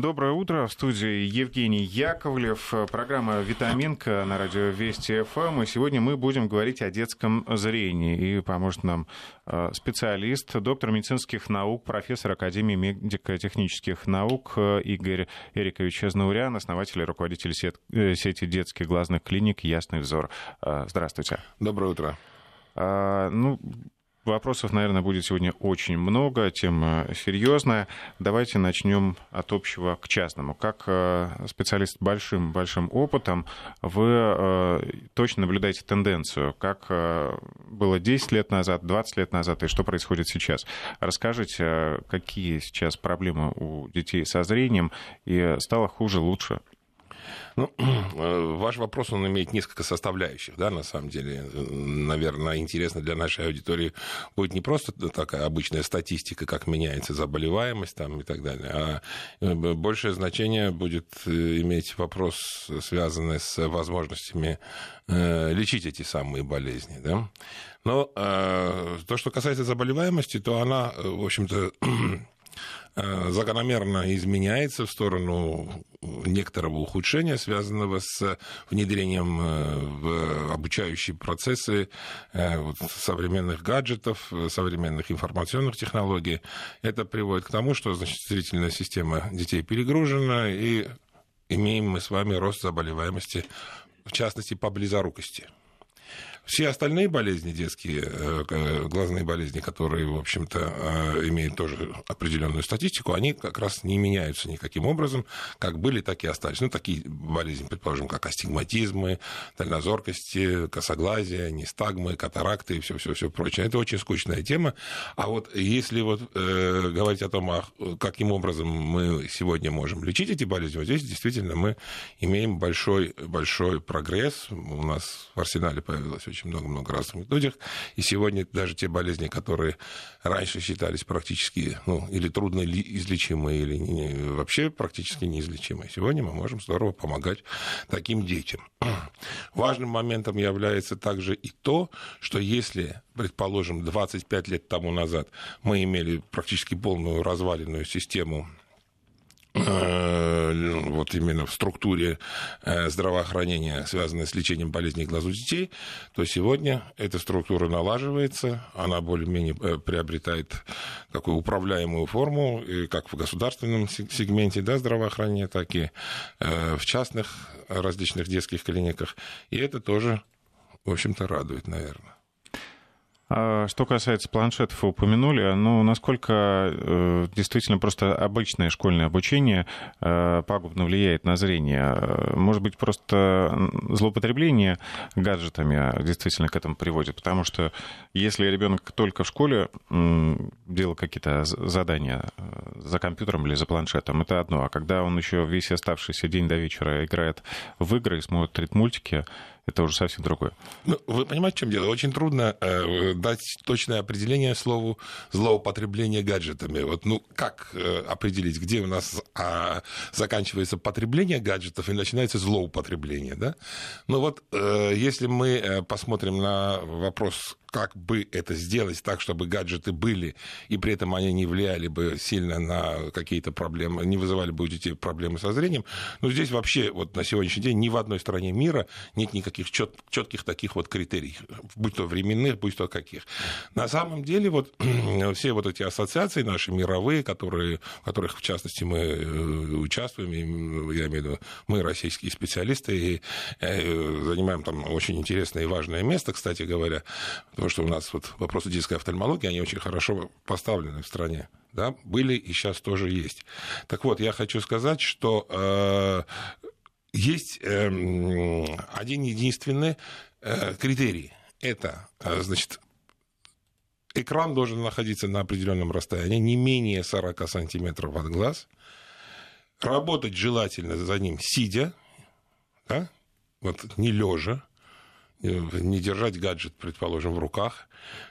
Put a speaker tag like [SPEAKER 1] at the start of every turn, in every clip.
[SPEAKER 1] Доброе утро. В студии Евгений Яковлев. Программа «Витаминка» на радио Вести ФМ. И сегодня мы будем говорить о детском зрении. И поможет нам э, специалист, доктор медицинских наук, профессор Академии медико-технических наук э, Игорь Эрикович Знаурян, основатель и руководитель э, сети детских глазных клиник «Ясный взор». Здравствуйте.
[SPEAKER 2] Доброе утро.
[SPEAKER 1] Ну, Вопросов, наверное, будет сегодня очень много, тема серьезная. Давайте начнем от общего к частному. Как э, специалист с большим, большим опытом, вы э, точно наблюдаете тенденцию, как э, было 10 лет назад, 20 лет назад и что происходит сейчас. Расскажите, какие сейчас проблемы у детей со зрением и стало хуже, лучше?
[SPEAKER 2] Ну, э, ваш вопрос, он имеет несколько составляющих, да, на самом деле. Наверное, интересно для нашей аудитории будет не просто такая обычная статистика, как меняется заболеваемость там и так далее, а э, большее значение будет э, иметь вопрос, связанный с возможностями лечить эти самые болезни, да. Но то, что касается заболеваемости, то она, в общем-то, закономерно изменяется в сторону некоторого ухудшения, связанного с внедрением э, в обучающие процессы э, современных гаджетов, современных информационных технологий. Это приводит к тому, что значит, зрительная система детей перегружена, и имеем мы с вами рост заболеваемости, в частности, по близорукости. Все остальные болезни детские, э, глазные болезни, которые, в общем-то, э, имеют тоже определенную статистику, они как раз не меняются никаким образом, как были, так и остались. Ну, такие болезни, предположим, как астигматизмы, дальнозоркости, косоглазие, нестагмы, катаракты и все-все-все прочее. Это очень скучная тема. А вот если вот э, говорить о том, а каким образом мы сегодня можем лечить эти болезни, вот здесь действительно мы имеем большой, большой прогресс. У нас в арсенале появилось очень много-много разных методик. И сегодня даже те болезни, которые раньше считались практически, ну, или трудно излечимые, или не, вообще практически неизлечимые, сегодня мы можем здорово помогать таким детям. Важным моментом является также и то, что если, предположим, 25 лет тому назад мы имели практически полную разваленную систему вот именно в структуре э, здравоохранения, связанной с лечением болезней глаз у детей, то сегодня эта структура налаживается, она более-менее э, приобретает такую управляемую форму, как в государственном сегменте да, здравоохранения, так и в частных различных детских клиниках. И это тоже, в общем-то, радует, наверное.
[SPEAKER 1] А что касается планшетов, вы упомянули, ну, насколько э, действительно просто обычное школьное обучение э, пагубно влияет на зрение? Может быть, просто злоупотребление гаджетами действительно к этому приводит? Потому что если ребенок только в школе делал какие-то задания э, за компьютером или за планшетом, это одно. А когда он еще весь оставшийся день до вечера играет в игры и смотрит мультики, это уже совсем другое.
[SPEAKER 2] Ну, вы понимаете, в чем дело? Очень трудно э, дать точное определение слову злоупотребление гаджетами. Вот, ну, как э, определить, где у нас э, заканчивается потребление гаджетов и начинается злоупотребление, да? Ну вот, э, если мы э, посмотрим на вопрос как бы это сделать так, чтобы гаджеты были, и при этом они не влияли бы сильно на какие-то проблемы, не вызывали бы у детей проблемы со зрением. Но здесь вообще вот на сегодняшний день ни в одной стране мира нет никаких чет, четких таких вот критерий, будь то временных, будь то каких. На самом деле вот все вот эти ассоциации наши мировые, которые, в которых в частности мы э, участвуем, я имею в виду мы российские специалисты, и э, занимаем там очень интересное и важное место, кстати говоря, потому что у нас вот вопросы детской офтальмологии, они очень хорошо поставлены в стране. Да, были и сейчас тоже есть. Так вот, я хочу сказать, что э, есть э, один единственный э, критерий. Это, э, значит, экран должен находиться на определенном расстоянии, не менее 40 сантиметров от глаз. Работать желательно за ним сидя, да, вот не лежа, не держать гаджет, предположим, в руках.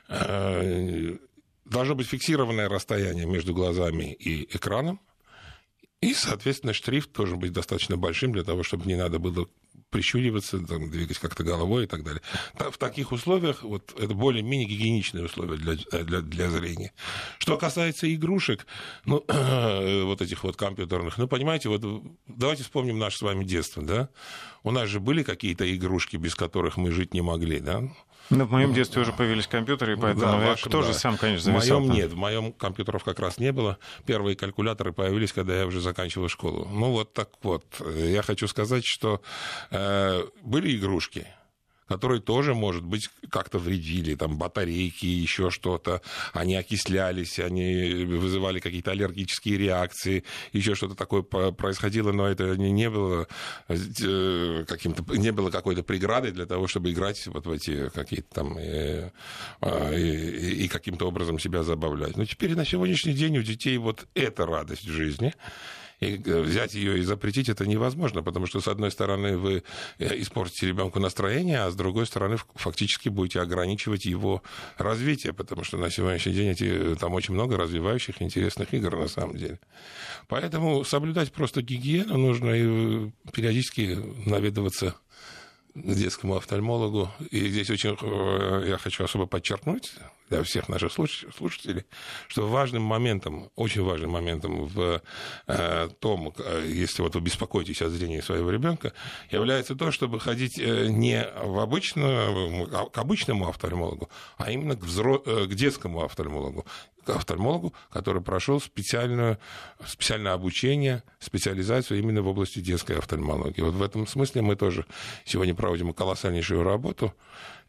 [SPEAKER 2] Э, должно быть фиксированное расстояние между глазами и экраном. И, соответственно, шрифт должен быть достаточно большим для того, чтобы не надо было прищуриваться, там, двигать как-то головой и так далее. В таких условиях вот, это более-менее гигиеничные условия для, для, для зрения. Что касается игрушек, ну, вот этих вот компьютерных, ну, понимаете, вот давайте вспомним наше с вами детство, да? У нас же были какие-то игрушки, без которых мы жить не могли, да?
[SPEAKER 1] Ну, в моем детстве уже появились компьютеры, поэтому да, я вашем, тоже да. сам, конечно,
[SPEAKER 2] зависал. В моем нет, в моем компьютеров как раз не было. Первые калькуляторы появились, когда я уже заканчивал школу. Ну, вот так вот. Я хочу сказать, что э, были игрушки, которые тоже, может быть, как-то вредили, там, батарейки, еще что-то, они окислялись, они вызывали какие-то аллергические реакции, еще что-то такое происходило, но это не было э, каким-то, не было какой-то преградой для того, чтобы играть вот в эти какие-то там э, а, и, и, и каким-то образом себя забавлять. Но теперь на сегодняшний день у детей вот эта радость в жизни, и э, взять ее и запретить это невозможно, потому что, с одной стороны, вы э, испортите ребенку настроение, а с другой стороны, фактически будете ограничивать его развитие, потому что на сегодняшний день эти, э, там очень много развивающих интересных игр на самом деле. Поэтому соблюдать просто гигиену нужно и периодически наведываться к детскому офтальмологу. И здесь очень я хочу особо подчеркнуть, для всех наших слушателей, что важным моментом, очень важным моментом в э, том, э, если вот вы беспокоитесь о зрении своего ребенка, является то, чтобы ходить э, не в обычную, а к обычному офтальмологу, а именно к, взро... к детскому офтальмологу к офтальмологу, который прошел специальное, специальное обучение, специализацию именно в области детской офтальмологии. Вот в этом смысле мы тоже сегодня проводим колоссальнейшую работу.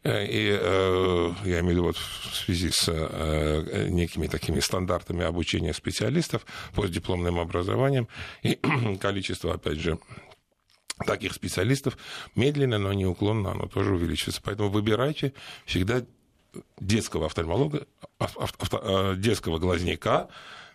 [SPEAKER 2] Э, и э, я имею в виду вот в связи с э, некими такими стандартами обучения специалистов, постдипломным образованием, и количество, опять же, таких специалистов медленно, но неуклонно оно тоже увеличивается. Поэтому выбирайте всегда детского офтальмолога, детского глазника,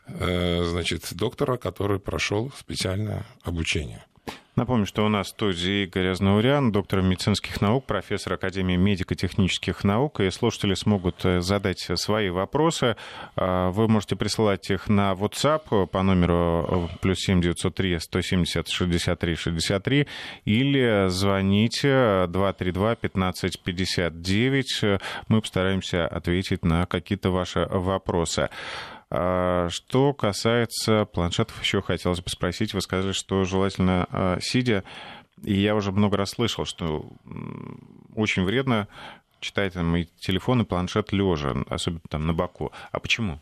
[SPEAKER 2] значит, доктора, который прошел специальное обучение.
[SPEAKER 1] Напомню, что у нас в студии Игорь Азнауриан, доктор медицинских наук, профессор Академии медико-технических наук, и слушатели смогут э, задать свои вопросы. А, вы можете присылать их на WhatsApp по номеру э, плюс 7 903 170 63 63 или звоните 232 15 59. Мы постараемся ответить на какие-то ваши вопросы. А, что касается планшетов, еще хотелось бы спросить. Вы сказали, что желательно а, сидя. И я уже много раз слышал, что очень вредно читать там и телефон, и планшет лежа, особенно там на боку. А почему?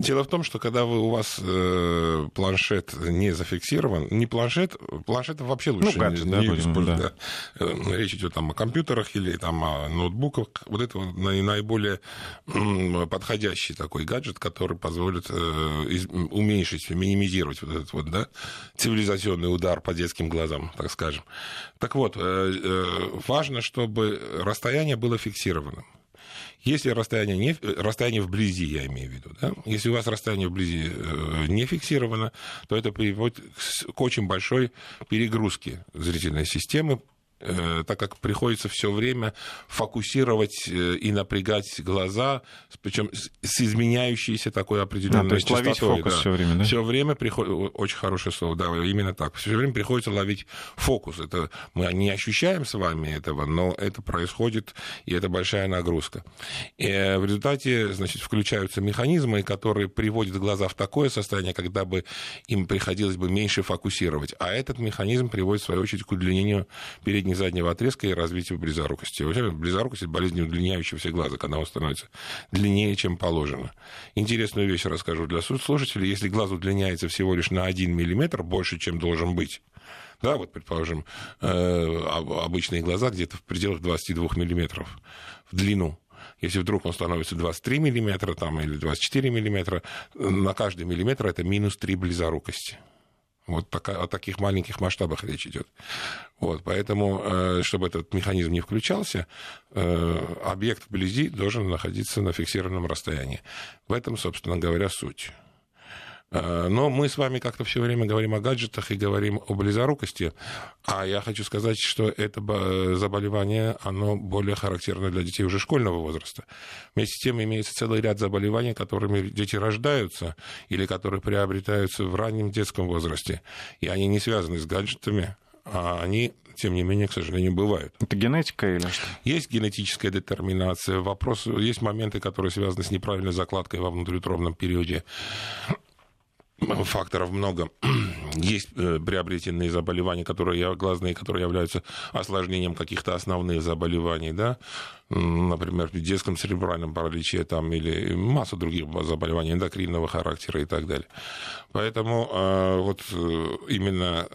[SPEAKER 2] Дело в том, что когда вы, у вас э, планшет не зафиксирован, не планшет, планшет вообще лучше ну, гаджет, не, да, не использовать. Да. Да. Э, речь идет там о компьютерах или там о ноутбуках. Вот это наиболее подходящий такой гаджет, который позволит э, из, уменьшить, минимизировать вот этот вот, да, цивилизационный удар по детским глазам, так скажем. Так вот, э, э, важно, чтобы расстояние было фиксированным. Если расстояние, не, расстояние вблизи, я имею в виду, да? если у вас расстояние вблизи э, не фиксировано, то это приводит к, очень большой перегрузке зрительной системы, так как приходится все время фокусировать э, и напрягать глаза, причем с изменяющейся такой определенной а, то есть частотой. Ловить
[SPEAKER 1] фокус да. все время, да?
[SPEAKER 2] Все время приходит, очень хорошее слово, да, именно так. Все время приходится ловить фокус. Это мы не ощущаем с вами этого, но это происходит, и это большая нагрузка. И э, в результате, значит, включаются механизмы, которые приводят глаза в такое состояние, когда бы им приходилось бы меньше фокусировать. А этот механизм приводит, в свою очередь, к удлинению передней передней заднего отрезка и развитию близорукости. Вообще, близорукость – это болезнь удлиняющегося глаза, когда он становится длиннее, чем положено. Интересную вещь расскажу для слушателей. Если глаз удлиняется всего лишь на 1 мм, больше, чем должен быть, да, вот, предположим, э, обычные глаза где-то в пределах 22 мм в длину. Если вдруг он становится 23 мм там, или 24 мм, на каждый миллиметр это минус 3 близорукости. Вот пока о таких маленьких масштабах речь идет. Вот, поэтому, э, чтобы этот механизм не включался, э, объект вблизи должен находиться на фиксированном расстоянии. В этом, собственно говоря, суть. Э, но мы с вами как-то все время говорим о гаджетах и говорим о близорукости. А я хочу сказать, что это заболевание, оно более характерно для детей уже школьного возраста. Вместе с тем имеется целый ряд заболеваний, которыми дети рождаются или которые приобретаются в раннем детском возрасте. И они не связаны с гаджетами, а они, тем не менее, к сожалению, бывают.
[SPEAKER 1] Это генетика или что?
[SPEAKER 2] Есть генетическая детерминация. Вопрос, есть моменты, которые связаны с неправильной закладкой во внутриутробном периоде факторов много. Есть э, приобретенные заболевания, которые глазные, которые являются осложнением каких-то основных заболеваний, да, например, в детском церебральном параличе там, или масса других заболеваний эндокринного характера и так далее. Поэтому э, вот э, именно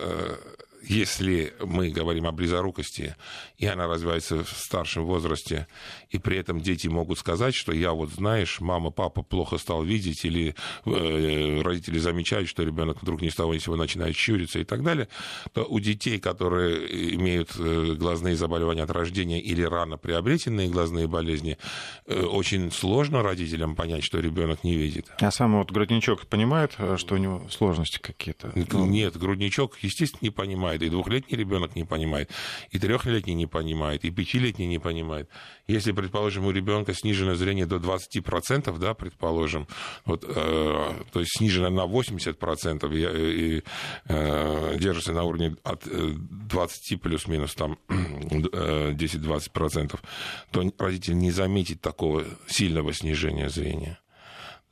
[SPEAKER 2] если мы говорим о близорукости, и она развивается в старшем возрасте, и при этом дети могут сказать, что я вот, знаешь, мама, папа плохо стал видеть, или э, родители замечают, что ребенок вдруг ни с того ни с сего начинает щуриться и так далее, то у детей, которые имеют э, глазные заболевания от рождения или рано приобретенные глазные болезни, э, очень сложно родителям понять, что ребенок не видит.
[SPEAKER 1] А сам вот грудничок понимает, что у него сложности какие-то?
[SPEAKER 2] Нет, грудничок, естественно, не понимает понимает, и двухлетний ребенок не понимает, и трехлетний не понимает, и пятилетний не понимает. Если, предположим, у ребенка снижено зрение до 20%, да, предположим, вот, э, то есть снижено на 80% и, и э, держится на уровне от 20 э, плюс-минус там 10-20%, то родитель не заметит такого сильного снижения зрения.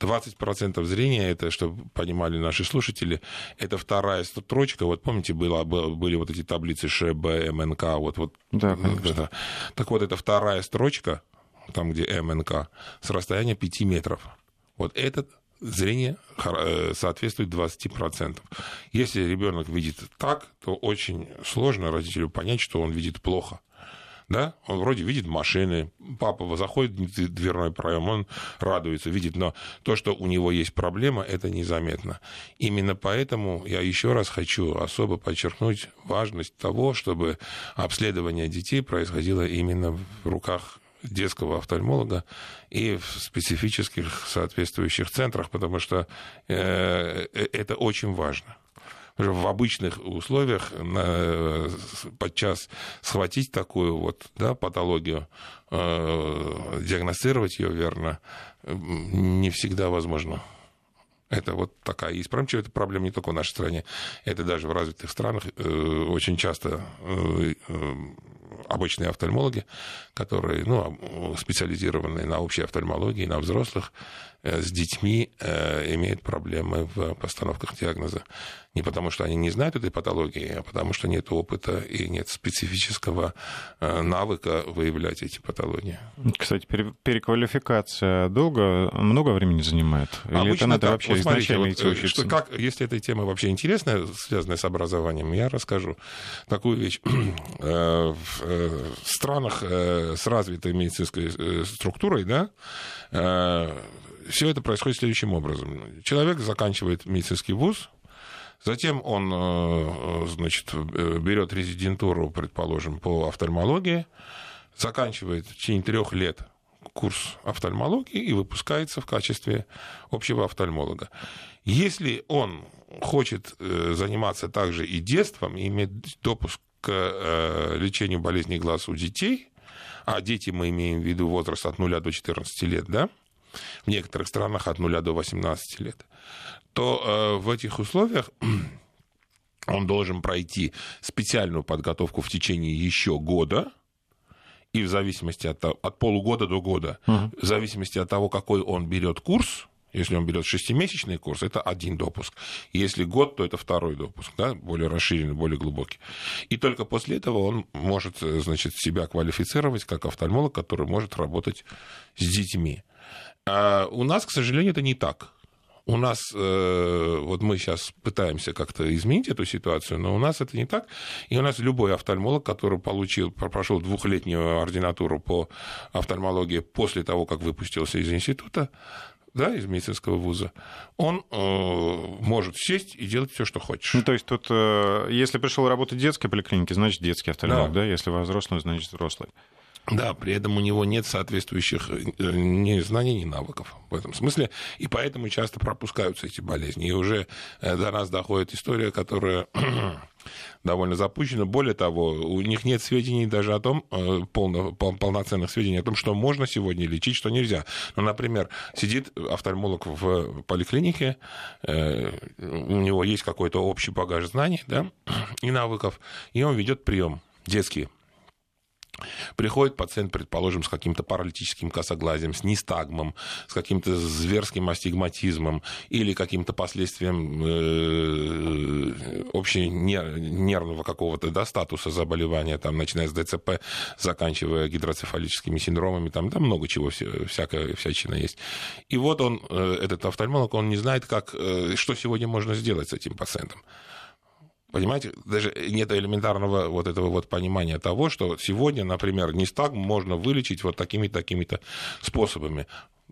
[SPEAKER 2] 20% зрения, это, чтобы понимали наши слушатели, это вторая строчка. Вот помните, было, были вот эти таблицы ШБ, МНК, вот, вот.
[SPEAKER 1] Да,
[SPEAKER 2] это. Так вот, это вторая строчка, там, где МНК, с расстояния 5 метров. Вот этот зрение э, соответствует 20%. Если ребенок видит так, то очень сложно родителю понять, что он видит плохо да, он вроде видит машины, папа заходит в дверной проем, он радуется, видит, но то, что у него есть проблема, это незаметно. Именно поэтому я еще раз хочу особо подчеркнуть важность того, чтобы обследование детей происходило именно в руках детского офтальмолога и в специфических соответствующих центрах, потому что э, э это очень важно в обычных условиях на, подчас схватить такую вот да, патологию, э, диагностировать ее верно, не всегда возможно. Это вот такая есть. Причем это проблема не только в нашей стране, это даже в развитых странах э, очень часто э, э обычные офтальмологи, которые ну, специализированные на общей офтальмологии, на взрослых, Э, с детьми э, имеют проблемы в постановках диагноза. Не потому, что они не знают этой патологии, а потому, что нет опыта и нет специфического э, навыка выявлять эти патологии.
[SPEAKER 1] Кстати, переквалификация долго, много времени занимает? Или Обычно это надо так. вообще вот изначально
[SPEAKER 2] идти вот? Что, как, если эта тема вообще интересная, связанная с образованием, я расскажу такую вещь. В странах с развитой медицинской структурой, да, все это происходит следующим образом. Человек заканчивает медицинский вуз, затем он, э, значит, берет резидентуру, предположим, по офтальмологии, заканчивает в течение трех лет курс офтальмологии и выпускается в качестве общего офтальмолога. Если он хочет э, заниматься также и детством, и иметь допуск к э, лечению болезней глаз у детей, а дети мы имеем в виду возраст от 0 до 14 лет, да, в некоторых странах от 0 до 18 лет, то э, в этих условиях он должен пройти специальную подготовку в течение еще года, и в зависимости от, от полугода до года, угу. в зависимости от того, какой он берет курс, если он берет шестимесячный курс, это один допуск. Если год, то это второй допуск, да, более расширенный, более глубокий. И только после этого он может значит, себя квалифицировать как офтальмолог, который может работать с детьми. А у нас, к сожалению, это не так. У нас, э, вот мы сейчас пытаемся как-то изменить эту ситуацию, но у нас это не так. И у нас любой офтальмолог, который получил, прошел двухлетнюю ординатуру по офтальмологии после того, как выпустился из института, да, из медицинского вуза, он э, может сесть и делать все, что хочешь.
[SPEAKER 1] Ну, то есть тут, э, если пришел работать в детской поликлинике, значит детский офтальмолог, да. да, если взрослый, значит взрослый.
[SPEAKER 2] Да, при этом у него нет соответствующих э, ни знаний, ни навыков в этом смысле, и поэтому часто пропускаются эти болезни. И уже э, до нас доходит история, которая довольно запущена. Более того, у них нет сведений даже о том, э, полно, пол, полноценных сведений о том, что можно сегодня лечить, что нельзя. Ну, например, сидит офтальмолог в поликлинике, у него есть какой-то общий багаж знаний да, и навыков, и он ведет прием детский Приходит пациент, предположим, с каким-то паралитическим косоглазием, с нистагмом, с каким-то зверским астигматизмом или каким-то последствием э, общенервного какого-то да, статуса заболевания, там, начиная с ДЦП, заканчивая гидроцефалическими синдромами, там, там много чего, всякая всячина есть. И вот он, э, этот офтальмолог, он не знает, как, э, что сегодня можно сделать с этим пациентом. Понимаете, даже нет элементарного вот этого вот понимания того, что сегодня, например, нестагм можно вылечить вот такими-то такими-то способами.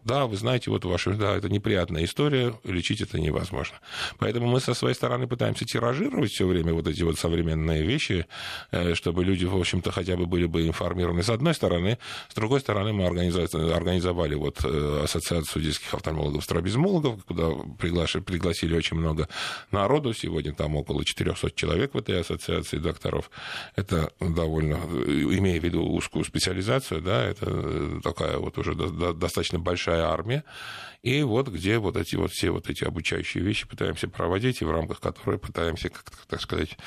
[SPEAKER 2] Да, вы знаете, вот ваша, да, это неприятная история, лечить это невозможно. Поэтому мы со своей стороны пытаемся тиражировать все время вот эти вот современные вещи, э, чтобы люди, в общем-то, хотя бы были бы информированы с одной стороны. С другой стороны, мы организовали вот э, ассоциацию детских офтальмологов-стробизмологов, куда приглашили, пригласили очень много народу. Сегодня там около 400 человек в этой ассоциации докторов. Это довольно, имея в виду узкую специализацию, да, это такая вот уже достаточно большая большая армия, и вот где вот эти вот все вот эти обучающие вещи пытаемся проводить, и в рамках которой пытаемся, как так сказать,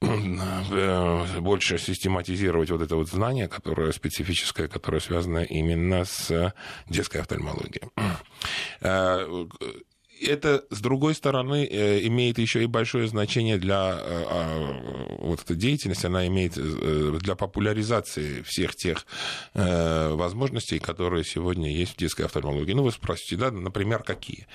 [SPEAKER 2] э, больше систематизировать вот это вот знание, которое специфическое, которое связано именно с детской офтальмологией. Это, с другой стороны, э, имеет еще и большое значение для э, а, вот этой деятельности, она имеет э, для популяризации всех тех возможностей, которые сегодня есть в детской офтальмологии. Ну, вы спросите, да, например, какие?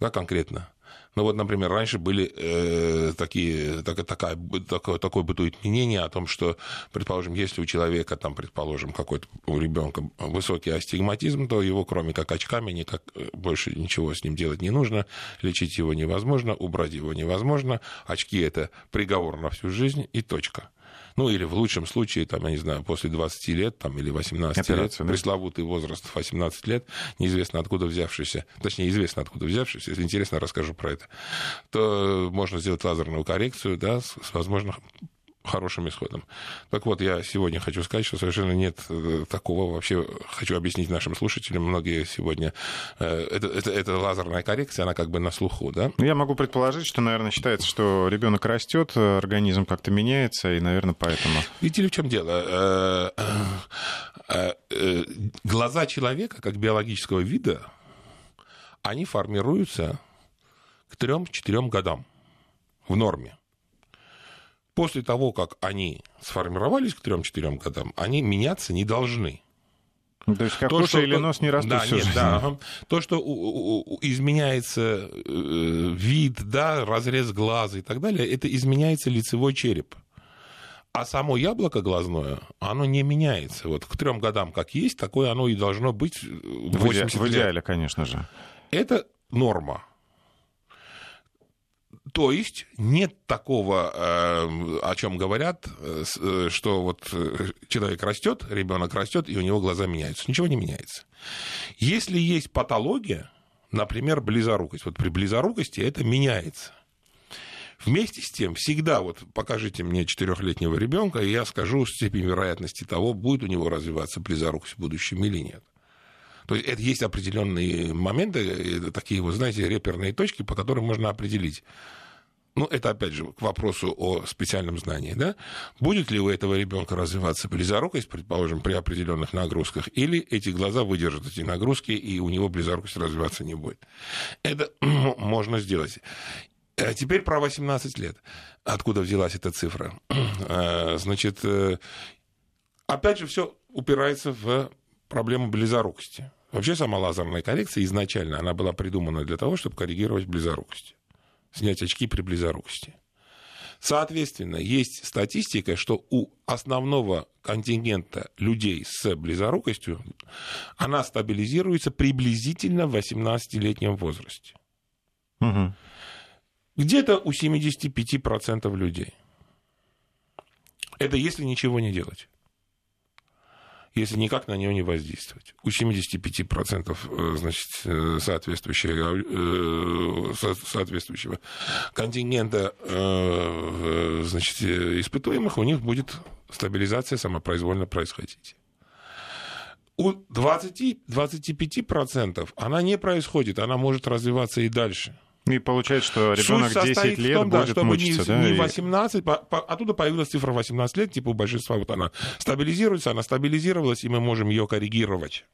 [SPEAKER 2] Да, конкретно. Ну вот, например, раньше были э, такие, так, такая, такое, такое бытует мнение о том, что, предположим, если у человека, там, предположим, какой-то у ребенка высокий астигматизм, то его, кроме как очками, никак э, больше ничего с ним делать не нужно, лечить его невозможно, убрать его невозможно, очки это приговор на всю жизнь и точка. Ну, или в лучшем случае, там, я не знаю, после 20 лет там, или 18 Операция, лет, да? пресловутый возраст 18 лет, неизвестно откуда взявшийся, точнее, известно откуда взявшийся, если интересно, расскажу про это, то можно сделать лазерную коррекцию, да, с, с возможно хорошим исходом. Так вот, я сегодня хочу сказать, что совершенно нет э, такого вообще, хочу объяснить нашим слушателям, многие сегодня, э, это, это, это лазерная коррекция, она как бы на слуху, да?
[SPEAKER 1] Ну, я могу предположить, что, наверное, считается, что ребенок растет, организм как-то меняется, и, наверное, поэтому.
[SPEAKER 2] Видите ли, в чем дело? Э, глаза человека, как биологического вида, они формируются к трем-четырем годам в норме после того, как они сформировались к 3-4 годам, они меняться не должны.
[SPEAKER 1] Ну, то есть как то, что, или нос не растут
[SPEAKER 2] да, всю нет, жизнь. Да, то, что у, у, изменяется э, вид, да, разрез глаза и так далее, это изменяется лицевой череп. А само яблоко глазное, оно не меняется. Вот к трем годам как есть, такое оно и должно быть
[SPEAKER 1] 80 в, в идеале, лет. конечно же.
[SPEAKER 2] Это норма. То есть нет такого, э, о чем говорят, э, э, что вот человек растет, ребенок растет, и у него глаза меняются. Ничего не меняется. Если есть патология, например, близорукость, вот при близорукости это меняется. Вместе с тем, всегда вот покажите мне четырехлетнего ребенка, и я скажу степень вероятности того, будет у него развиваться близорукость в будущем или нет. То есть это есть определенные моменты, такие, вы знаете, реперные точки, по которым можно определить, ну, это опять же к вопросу о специальном знании, да, будет ли у этого ребенка развиваться близорукость, предположим, при определенных нагрузках, или эти глаза выдержат эти нагрузки, и у него близорукость развиваться не будет. Это можно сделать. А теперь про 18 лет. Откуда взялась эта цифра? А, значит, э, опять же, все упирается в проблему близорукости. Вообще сама лазерная коррекция изначально, она была придумана для того, чтобы коррегировать близорукость снять очки при близорукости. Соответственно, есть статистика, что у основного контингента людей с близорукостью она стабилизируется приблизительно в 18-летнем возрасте. Угу. Где-то у 75% людей. Это если ничего не делать. Если никак на него не воздействовать. У 75% э, значит, э, соответствующего, э, соответствующего контингента значит, испытуемых у них будет стабилизация самопроизвольно происходить. У 20-25% она не происходит, она может развиваться и дальше.
[SPEAKER 1] И получается, что ребенок 10 лет том, будет да, мучиться,
[SPEAKER 2] не, да? Не 18, по, по, оттуда появилась цифра 18 лет, типа у большинства вот она стабилизируется, она стабилизировалась, и мы можем ее коррегировать.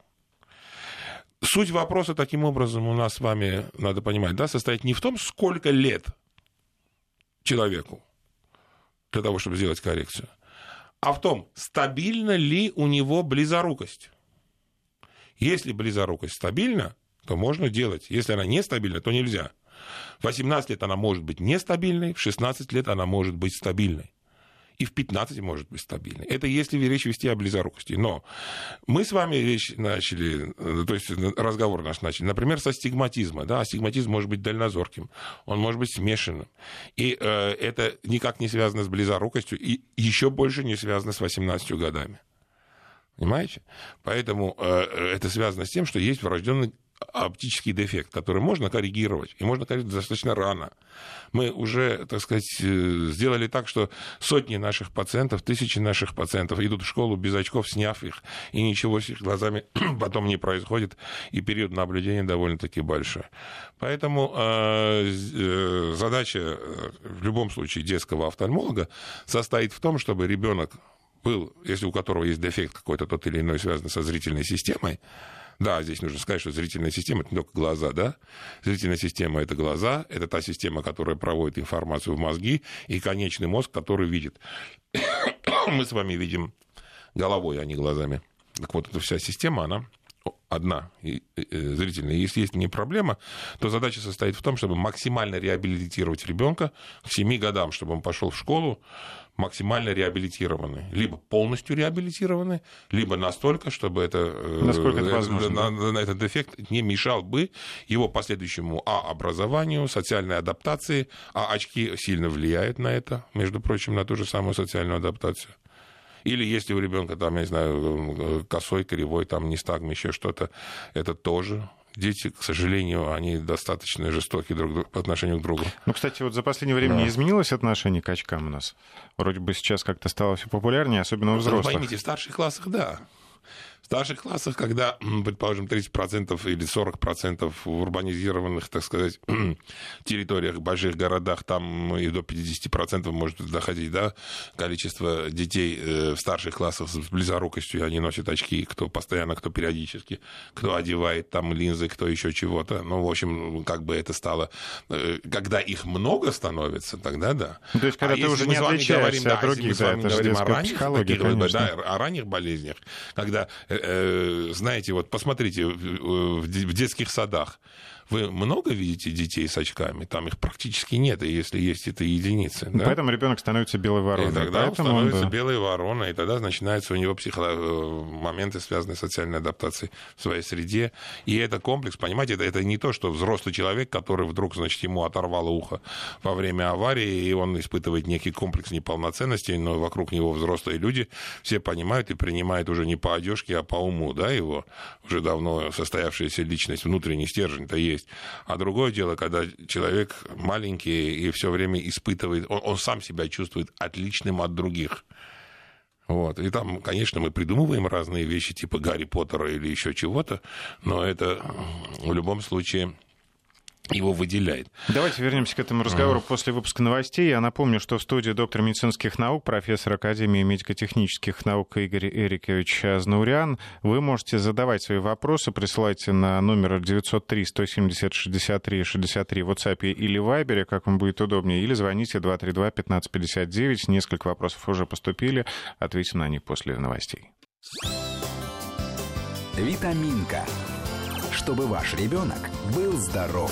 [SPEAKER 2] Суть вопроса таким образом у нас с вами, надо понимать, да, состоит не в том, сколько лет человеку для того, чтобы сделать коррекцию, а в том, стабильна ли у него близорукость. Если близорукость стабильна, то можно делать. Если она нестабильна, то нельзя. В 18 лет она может быть нестабильной, в 16 лет она может быть стабильной. И в 15 может быть стабильной. Это если речь вести о близорукости. Но мы с вами речь начали, то есть разговор наш начали, например, со стигматизма. Да? Астигматизм может быть дальнозорким, он может быть смешанным. И э, это никак не связано с близорукостью, и еще больше не связано с 18 годами. Понимаете? Поэтому э, это связано с тем, что есть врожденный оптический дефект, который можно коррегировать, и можно коррегировать достаточно рано. Мы уже, так сказать, э, сделали так, что сотни наших пациентов, тысячи наших пациентов идут в школу без очков, сняв их, и ничего с их глазами потом не происходит, и период наблюдения довольно-таки большой. Поэтому э, э, задача э, в любом случае детского офтальмолога состоит в том, чтобы ребенок был, если у которого есть дефект какой-то тот или иной, связанный со зрительной системой, да, здесь нужно сказать, что зрительная система это не только глаза, да. Зрительная система это глаза, это та система, которая проводит информацию в мозги, и конечный мозг, который видит. Мы с вами видим головой, а не глазами. Так вот, эта вся система, она одна зрительная. Если есть не проблема, то задача состоит в том, чтобы максимально реабилитировать ребенка к 7 годам, чтобы он пошел в школу максимально реабилитированы. Либо полностью реабилитированы, либо настолько, чтобы это,
[SPEAKER 1] э, Насколько это возможно,
[SPEAKER 2] на, на этот эффект не мешал бы его последующему а образованию, социальной адаптации, а очки сильно влияют на это, между прочим, на ту же самую социальную адаптацию. Или если у ребенка там, я не знаю, косой, кривой, там нестагм, еще что-то, это тоже дети, к сожалению, они достаточно жестоки друг по отношению к другу.
[SPEAKER 1] Ну, кстати, вот за последнее время да. не изменилось отношение к очкам у нас? Вроде бы сейчас как-то стало все популярнее, особенно у ну, взрослых. Ну,
[SPEAKER 2] поймите, в старших классах, да. В старших классах, когда, предположим, 30% или 40% в урбанизированных, так сказать, территориях, больших городах, там и до 50% может доходить, да, количество детей э, в старших классах с близорукостью, они носят очки, кто постоянно, кто периодически, кто одевает там линзы, кто еще чего-то. Ну, в общем, как бы это стало... Э, когда их много становится, тогда да.
[SPEAKER 1] То есть, когда а ты уже не отличаешься говорим, от да, других, да, это же
[SPEAKER 2] о ранних, таких, да, о ранних болезнях, когда знаете, вот посмотрите, в детских садах вы много видите детей с очками? Там их практически нет, и если есть, это единицы. Да?
[SPEAKER 1] Поэтому ребенок становится белой вороной.
[SPEAKER 2] И тогда он становится он, белой вороной, и тогда начинаются у него психо... Э, моменты, связанные с социальной адаптацией в своей среде. И это комплекс, понимаете, это, это не то, что взрослый человек, который вдруг, значит, ему оторвало ухо во время аварии, и он испытывает некий комплекс неполноценности, но вокруг него взрослые люди, все понимают и принимают уже не по одежке, а по уму, да, его уже давно состоявшаяся личность, внутренний стержень-то есть есть. А другое дело, когда человек маленький и все время испытывает, он, он сам себя чувствует отличным от других. Вот. И там, конечно, мы придумываем разные вещи, типа Гарри Поттера или еще чего-то, но это в любом случае его выделяет.
[SPEAKER 1] Давайте вернемся к этому разговору после выпуска новостей. Я напомню, что в студии доктор медицинских наук, профессор Академии медико-технических наук Игорь Эрикович Азнауриан. Вы можете задавать свои вопросы, присылайте на номер 903 170 63 63 в WhatsApp или Viber, как вам будет удобнее, или звоните 232 1559. Несколько вопросов уже поступили, ответим на них после новостей.
[SPEAKER 3] Витаминка. Чтобы ваш ребенок был здоров.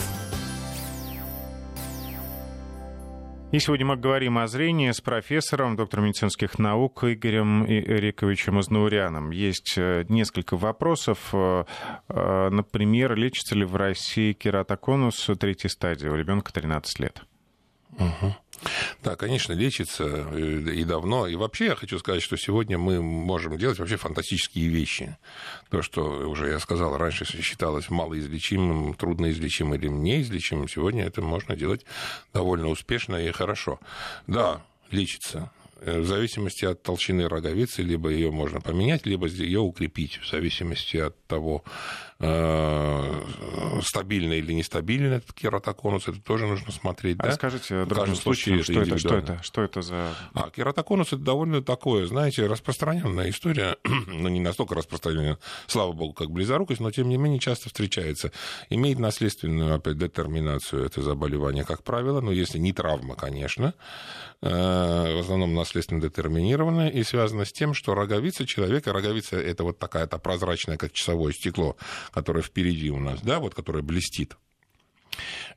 [SPEAKER 1] И сегодня мы говорим о зрении с профессором, доктором медицинских наук Игорем Эриковичем Изнаурианом. Есть э, несколько вопросов. Э, э, например, лечится ли в России кератоконус третьей стадии у ребенка 13 лет?
[SPEAKER 2] Угу. Да, конечно, лечится и давно. И вообще я хочу сказать, что сегодня мы можем делать вообще фантастические вещи. То, что уже я сказал, раньше считалось малоизлечимым, трудноизлечимым или неизлечимым, сегодня это можно делать довольно успешно и хорошо. Да, лечится. Э, в зависимости от толщины роговицы, либо ее можно поменять, либо ее укрепить, в зависимости от того, э, стабильный или нестабильный этот кератоконус, это тоже нужно смотреть.
[SPEAKER 1] А да? Расскажите, в каждом случае, что это, что это, что это за...
[SPEAKER 2] А, кератоконус это довольно такое, знаете, распространенная история, но не настолько распространенная, слава богу, как близорукость, но тем не менее часто встречается. Имеет наследственную опять детерминацию это заболевание, как правило, но если не травма, конечно, э, в основном наследственно детерминированная и связана с тем, что роговица человека, роговица это вот такая-то прозрачная, как часовое стекло, которая впереди у нас, да, вот которая блестит.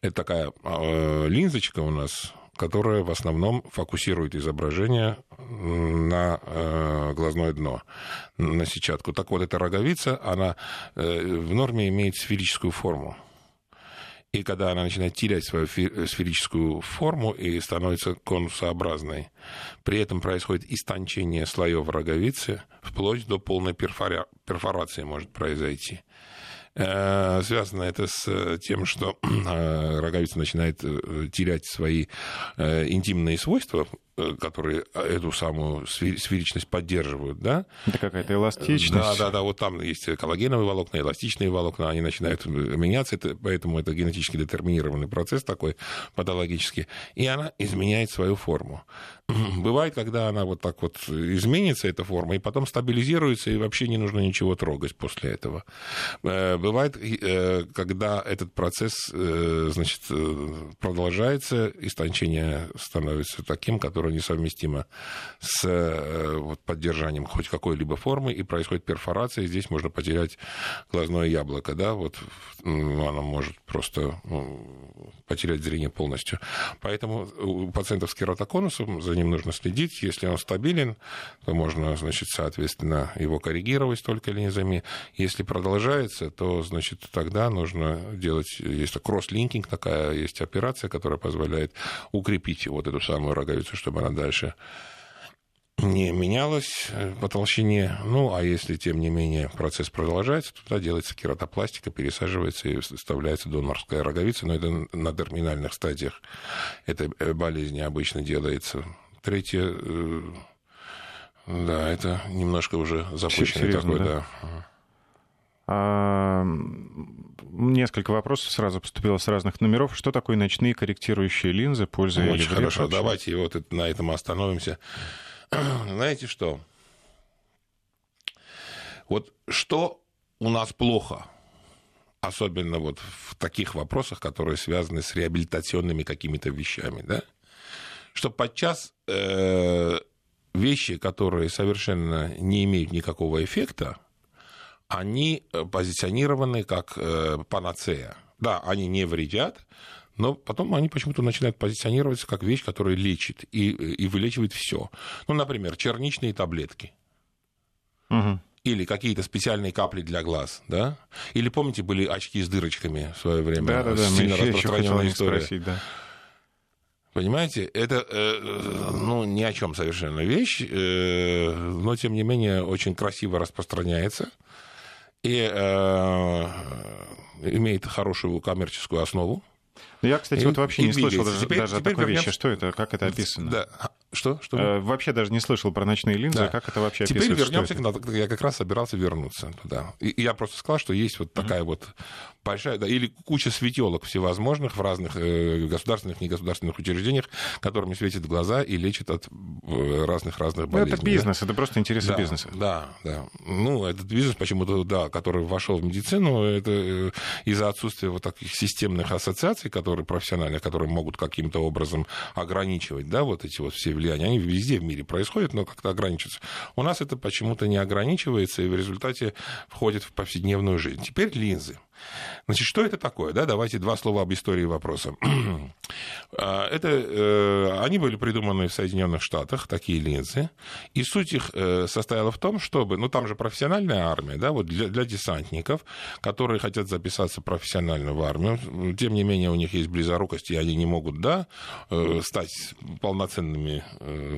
[SPEAKER 2] Это такая э, линзочка у нас, которая в основном фокусирует изображение на э, глазное дно, на сетчатку. Так вот, эта роговица, она э, в норме имеет сферическую форму. И когда она начинает терять свою сферическую форму и становится конусообразной, при этом происходит истончение слоев роговицы, вплоть до полной перфора... перфорации может произойти. Э, связано это с э, тем, что э, роговица начинает терять свои интимные свойства, которые эту самую сферичность поддерживают, да?
[SPEAKER 1] Это какая-то эластичность.
[SPEAKER 2] Да, да, да, вот там есть коллагеновые волокна, эластичные волокна, они начинают меняться, это, поэтому это генетически детерминированный процесс такой патологический, и она изменяет свою форму. Бывает, когда она вот так вот изменится, эта форма, и потом стабилизируется, и вообще не нужно ничего трогать после этого. Э, бывает, э, когда этот процесс э, значит, продолжается, истончение становится таким, которое несовместимо с вот, поддержанием хоть какой-либо формы, и происходит перфорация, и здесь можно потерять глазное яблоко, да, вот оно может просто ну, потерять зрение полностью. Поэтому у пациентов с кератоконусом за ним нужно следить. Если он стабилен, то можно, значит, соответственно, его коррегировать только линзами. Если продолжается, то, значит, тогда нужно делать, есть кросс-линкинг такая, есть операция, которая позволяет укрепить вот эту самую роговицу, чтобы она дальше не менялась э, по толщине. Ну, а если, тем не менее, процесс продолжается, тогда делается кератопластика, пересаживается и вставляется донорская роговица. Но это на терминальных стадиях этой э, болезни обычно делается. Третье, э, да, это немножко уже запущенный такой, да. да.
[SPEAKER 1] А, несколько вопросов сразу поступило с разных номеров. Что такое ночные корректирующие линзы, польза
[SPEAKER 2] Очень хорошо, вообще? давайте вот на этом остановимся. Знаете что? Вот что у нас плохо, особенно вот в таких вопросах, которые связаны с реабилитационными какими-то вещами, да? Что подчас э, вещи, которые совершенно не имеют никакого эффекта, они позиционированы как э, панацея. Да, они не вредят, но потом они почему-то начинают позиционироваться как вещь, которая лечит и, и вылечивает все. Ну, например, черничные таблетки. Угу. Или какие-то специальные капли для глаз, да? Или помните, были очки с дырочками в свое время?
[SPEAKER 1] Да, да, да.
[SPEAKER 2] Сильно распространенная история. Спросить, да. Понимаете, это э, ну, ни о чем совершенно вещь, э, но тем не менее очень красиво распространяется и э, имеет хорошую коммерческую основу.
[SPEAKER 1] Я, кстати, и, вот вообще не слышал даже, теперь, даже теперь такой вернемся... вещи. Что это? Как это описано?
[SPEAKER 2] Да. Что? Что?
[SPEAKER 1] Э, вообще даже не слышал про ночные линзы. Да. Как это вообще
[SPEAKER 2] Теперь
[SPEAKER 1] описывается?
[SPEAKER 2] Теперь вернемся, к, я как раз собирался вернуться туда. И я просто сказал, что есть вот такая mm-hmm. вот большая, да, или куча светелок всевозможных в разных э, государственных, негосударственных учреждениях, которыми светят глаза и лечат от э, разных-разных болезней.
[SPEAKER 1] Ну, это бизнес,
[SPEAKER 2] да?
[SPEAKER 1] это просто интересы
[SPEAKER 2] да,
[SPEAKER 1] бизнеса.
[SPEAKER 2] Да, да. Ну, этот бизнес почему-то, да, который вошел в медицину, это э, из-за отсутствия вот таких системных ассоциаций, которые профессиональных, которые могут каким-то образом ограничивать, да, вот эти вот все влияния, они везде в мире происходят, но как-то ограничиваются. У нас это почему-то не ограничивается и в результате входит в повседневную жизнь. Теперь линзы. Значит, что это такое? Да? Давайте два слова об истории вопроса. А, это, э, они были придуманы в Соединенных Штатах, такие линзы, и суть их э, состояла в том, чтобы, ну там же профессиональная армия, да, вот для, для десантников, которые хотят записаться профессионально в армию, тем не менее у них есть близорукость, и они не могут, да, э, стать полноценными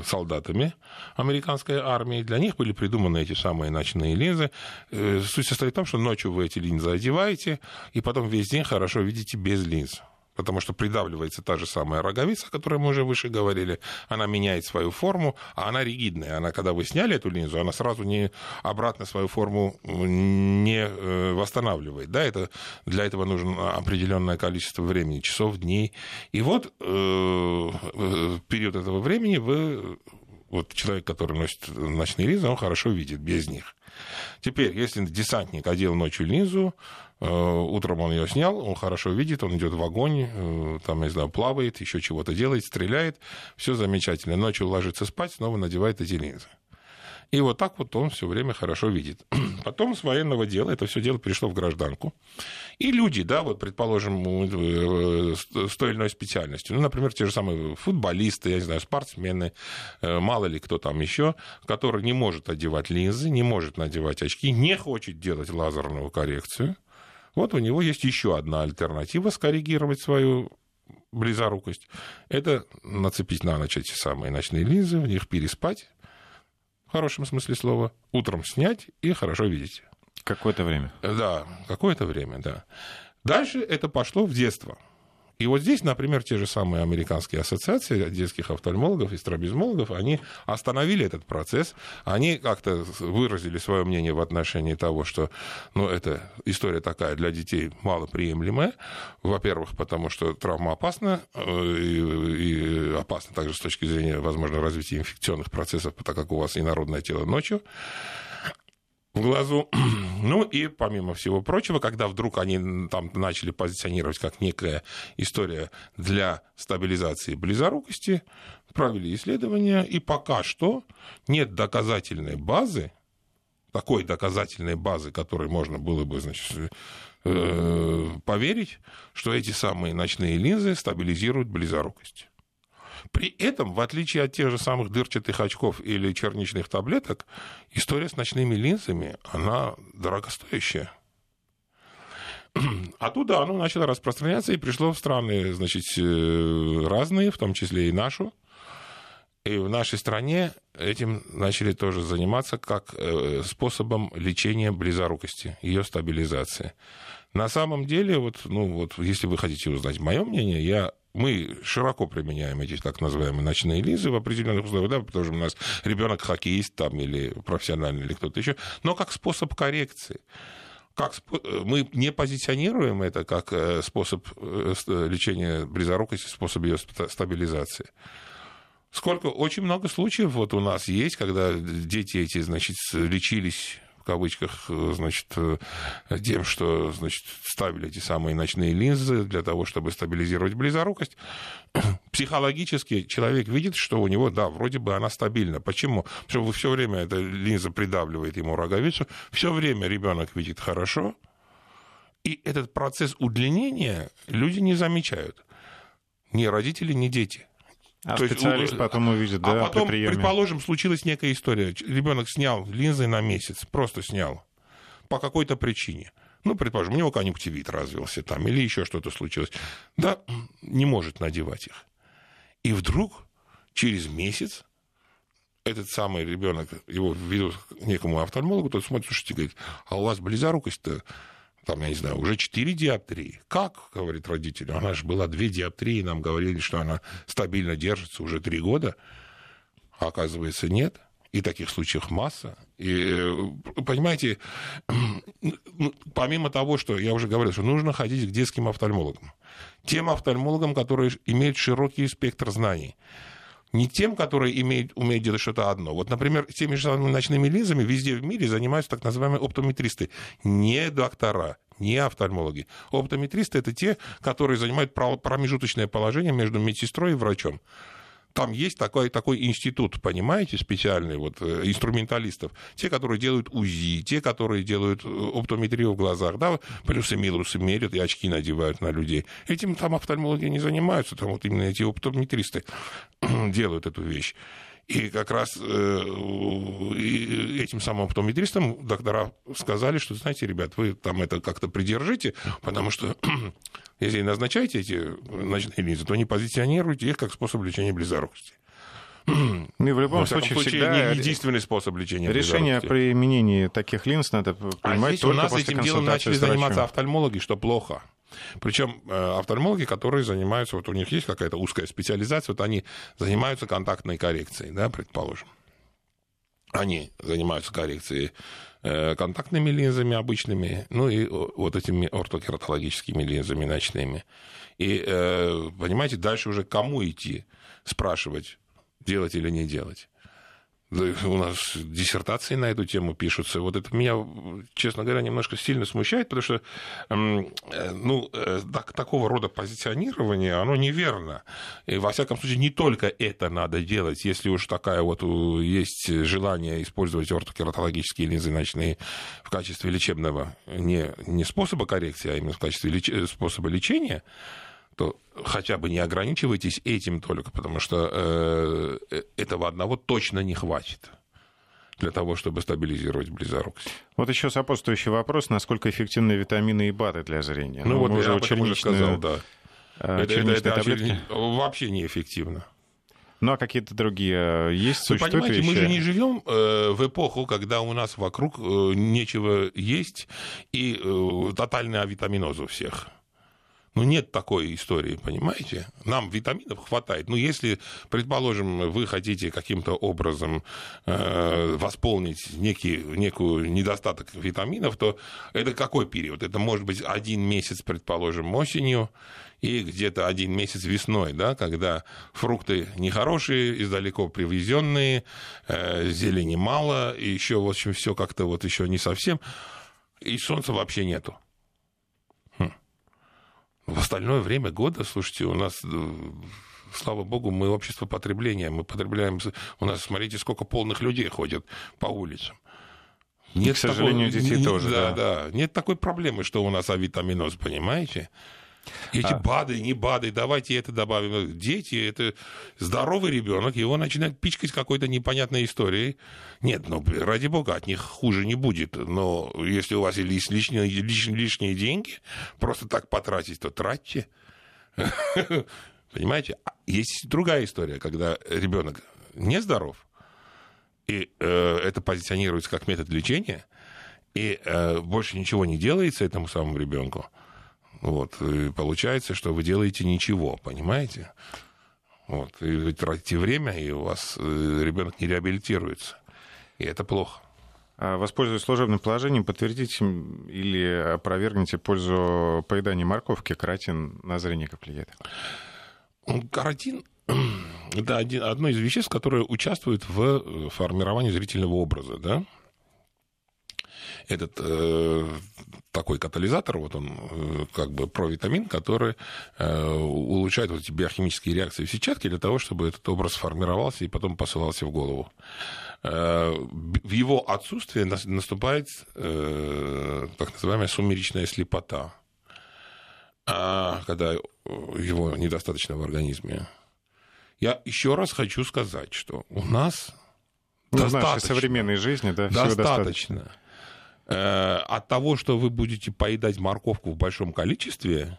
[SPEAKER 2] солдатами американской армии. Для них были придуманы эти самые ночные линзы. Суть состоит в том, что ночью вы эти линзы одеваете, и потом весь день хорошо видите без линз потому что придавливается та же самая роговица, о которой мы уже выше говорили, она меняет свою форму, а она ригидная. Она, когда вы сняли эту линзу, она сразу не обратно свою форму не э, восстанавливает. Да, это, для этого нужно определенное количество времени, часов, дней. И вот э, в период этого времени вы вот человек, который носит ночные линзы, он хорошо видит без них. Теперь, если десантник одел ночью линзу, э, утром он ее снял, он хорошо видит, он идет в огонь, э, там, не знаю, плавает, еще чего-то делает, стреляет, все замечательно. Ночью ложится спать, снова надевает эти линзы. И вот так вот он все время хорошо видит. Потом с военного дела это все дело перешло в гражданку. И люди, да, вот, предположим, э, с той или иной специальностью, ну, например, те же самые футболисты, я не знаю, спортсмены, э, мало ли кто там еще, который не может одевать линзы, не может надевать очки, не хочет делать лазерную коррекцию, вот у него есть еще одна альтернатива скоррегировать свою близорукость. Это нацепить на ночь эти самые ночные линзы, в них переспать, в хорошем смысле слова, утром снять и хорошо видеть.
[SPEAKER 1] Какое-то время.
[SPEAKER 2] Да, какое-то время, да. Дальше это пошло в детство. И вот здесь, например, те же самые американские ассоциации детских офтальмологов и стробизмологов, они остановили этот процесс, они как-то выразили свое мнение в отношении того, что ну, эта история такая для детей малоприемлемая. Во-первых, потому что травма опасна, э, и, и опасна также с точки зрения, возможно, развития инфекционных процессов, так как у вас инородное тело ночью в глазу. Ну и, помимо всего прочего, когда вдруг они там начали позиционировать как некая история для стабилизации близорукости, провели исследования, и пока что нет доказательной базы, такой доказательной базы, которой можно было бы, значит, э, поверить, что эти самые ночные линзы стабилизируют близорукость. При этом, в отличие от тех же самых дырчатых очков или черничных таблеток, история с ночными линзами, она дорогостоящая. Оттуда оно начало распространяться и пришло в страны, значит, э, разные, в том числе и нашу. И в нашей стране этим начали тоже заниматься как э, способом лечения близорукости, ее стабилизации. На самом деле, вот, ну, вот, если вы хотите узнать мое мнение, я мы широко применяем эти так называемые ночные линзы в определенных условиях, да, потому что у нас ребенок хоккеист там или профессиональный или кто-то еще, но как способ коррекции. Как мы не позиционируем это как э, способ э, лечения близорукости, способ ее стабилизации. Сколько, очень много случаев вот у нас есть, когда дети эти, значит, лечились кавычках, э, значит, э, тем, что, значит, ставили эти самые ночные линзы для того, чтобы стабилизировать близорукость. Психологически человек видит, что у него, да, вроде бы она стабильна. Почему? Потому что все время эта линза придавливает ему роговицу, все время ребенок видит хорошо, и этот процесс удлинения люди не замечают. Ни родители, ни дети.
[SPEAKER 1] А То специалист есть, потом увидит, а
[SPEAKER 2] да, потом, при приеме. предположим, случилась некая история. Ребенок снял линзы на месяц, просто снял. По какой-то причине. Ну, предположим, у него конъюнктивит развился там, или еще что-то случилось. Да, не может надевать их. И вдруг через месяц этот самый ребенок, его ведут к некому офтальмологу, тот смотрит, слушайте, говорит, а у вас близорукость-то там, я не знаю, уже 4 диоптрии. Как, говорит родитель, она же была 2 диоптрии, нам говорили, что она стабильно держится уже 3 года, а оказывается нет. И таких случаев масса. И, э, понимаете, ну, помимо того, что я уже говорил, что нужно ходить к детским офтальмологам, тем офтальмологам, которые имеют широкий спектр знаний, не тем, которые имеют, умеют делать что-то одно. Вот, например, теми же самыми ночными линзами везде в мире занимаются так называемые оптометристы. Не доктора, не офтальмологи. Оптометристы – это те, которые занимают промежуточное положение между медсестрой и врачом. Там есть такой, такой институт, понимаете, специальный, вот, э, инструменталистов. Те, которые делают УЗИ, те, которые делают э, оптометрию в глазах, да, плюсы минусы мерят и очки надевают на людей. Этим там офтальмологи не занимаются, там вот именно эти оптометристы делают эту вещь. И как раз э, этим самым оптометристам доктора сказали, что, знаете, ребят, вы там это как-то придержите, потому что если назначаете эти ночные линзы, то не позиционируйте их как способ лечения близорукости.
[SPEAKER 1] Ну и в любом случае,
[SPEAKER 2] случае всегда не единственный способ лечения
[SPEAKER 1] Решение о применении таких линз надо
[SPEAKER 2] а принимать а здесь только у нас после этим делом начали заниматься офтальмологи, что плохо. Причем э, офтальмологи, которые занимаются, вот у них есть какая-то узкая специализация, вот они занимаются контактной коррекцией, да, предположим. Они занимаются коррекцией э, контактными линзами обычными, ну и вот этими ортокератологическими линзами ночными. И, э, понимаете, дальше уже кому идти спрашивать, делать или не делать у нас диссертации на эту тему пишутся. Вот это меня, честно говоря, немножко сильно смущает, потому что э, ну, э, так, такого рода позиционирование, оно неверно. И, во всяком случае, не только это надо делать, если уж такая вот есть желание использовать ортокератологические линзы ночные в качестве лечебного, не, не способа коррекции, а именно в качестве леч... способа лечения, то хотя бы не ограничивайтесь этим только, потому что э, э, этого одного точно не хватит для того, чтобы стабилизировать близорукость.
[SPEAKER 1] Вот еще сопутствующий вопрос, насколько эффективны витамины и БАДы для зрения?
[SPEAKER 2] Ну, ну вот я уже сказал, да. Э, это, это, это таблетки? вообще неэффективно.
[SPEAKER 1] Ну, а какие-то другие есть,
[SPEAKER 2] Вы понимаете, мы же не живем э, в эпоху, когда у нас вокруг э, нечего есть и э, тотальная авитаминоз у всех. Ну, нет такой истории, понимаете? Нам витаминов хватает. Ну, если, предположим, вы хотите каким-то образом э, восполнить некий, некую недостаток витаминов, то это какой период? Это может быть один месяц, предположим, осенью, и где-то один месяц весной, да, когда фрукты нехорошие, издалеко привезенные, э, зелени мало, и еще, в общем, все как-то вот еще не совсем, и солнца вообще нету. В остальное время года, слушайте, у нас э, слава богу, мы общество потребления, мы потребляем, у нас, смотрите, сколько полных людей ходят по улицам.
[SPEAKER 1] Нет, к сожалению, такой, детей
[SPEAKER 2] не,
[SPEAKER 1] тоже.
[SPEAKER 2] Да, да, да. Нет такой проблемы, что у нас авитаминоз, понимаете? Эти а... БАДы, не БАДы, давайте это добавим. Дети, это здоровый ребенок, его начинают пичкать какой-то непонятной историей. Нет, ну, ради бога, от них хуже не будет. Но если у вас есть лишние, лишние, лишние деньги, просто так потратить, то тратьте. Понимаете? А есть другая история, когда ребенок нездоров, и э, это позиционируется как метод лечения, и э, больше ничего не делается этому самому ребенку, вот. И получается, что вы делаете ничего, понимаете? Вот. И вы тратите время, и у вас э, ребенок не реабилитируется. И это плохо.
[SPEAKER 1] А воспользуясь служебным положением, подтвердите или опровергните пользу поедания морковки. Каротин на зрение как влияет?
[SPEAKER 2] Каротин это один, одно из веществ, которое участвует в э, формировании зрительного образа. Да? Этот э, такой катализатор, вот он э, как бы провитамин, который э, улучшает вот эти биохимические реакции в сетчатке для того, чтобы этот образ формировался и потом посылался в голову. Э, в его отсутствие наступает э, так называемая сумеречная слепота, а когда его недостаточно в организме. Я еще раз хочу сказать, что у нас
[SPEAKER 1] ну, достаточно, в нашей современной жизни, да,
[SPEAKER 2] достаточно, достаточно Э, от того, что вы будете поедать морковку в большом количестве,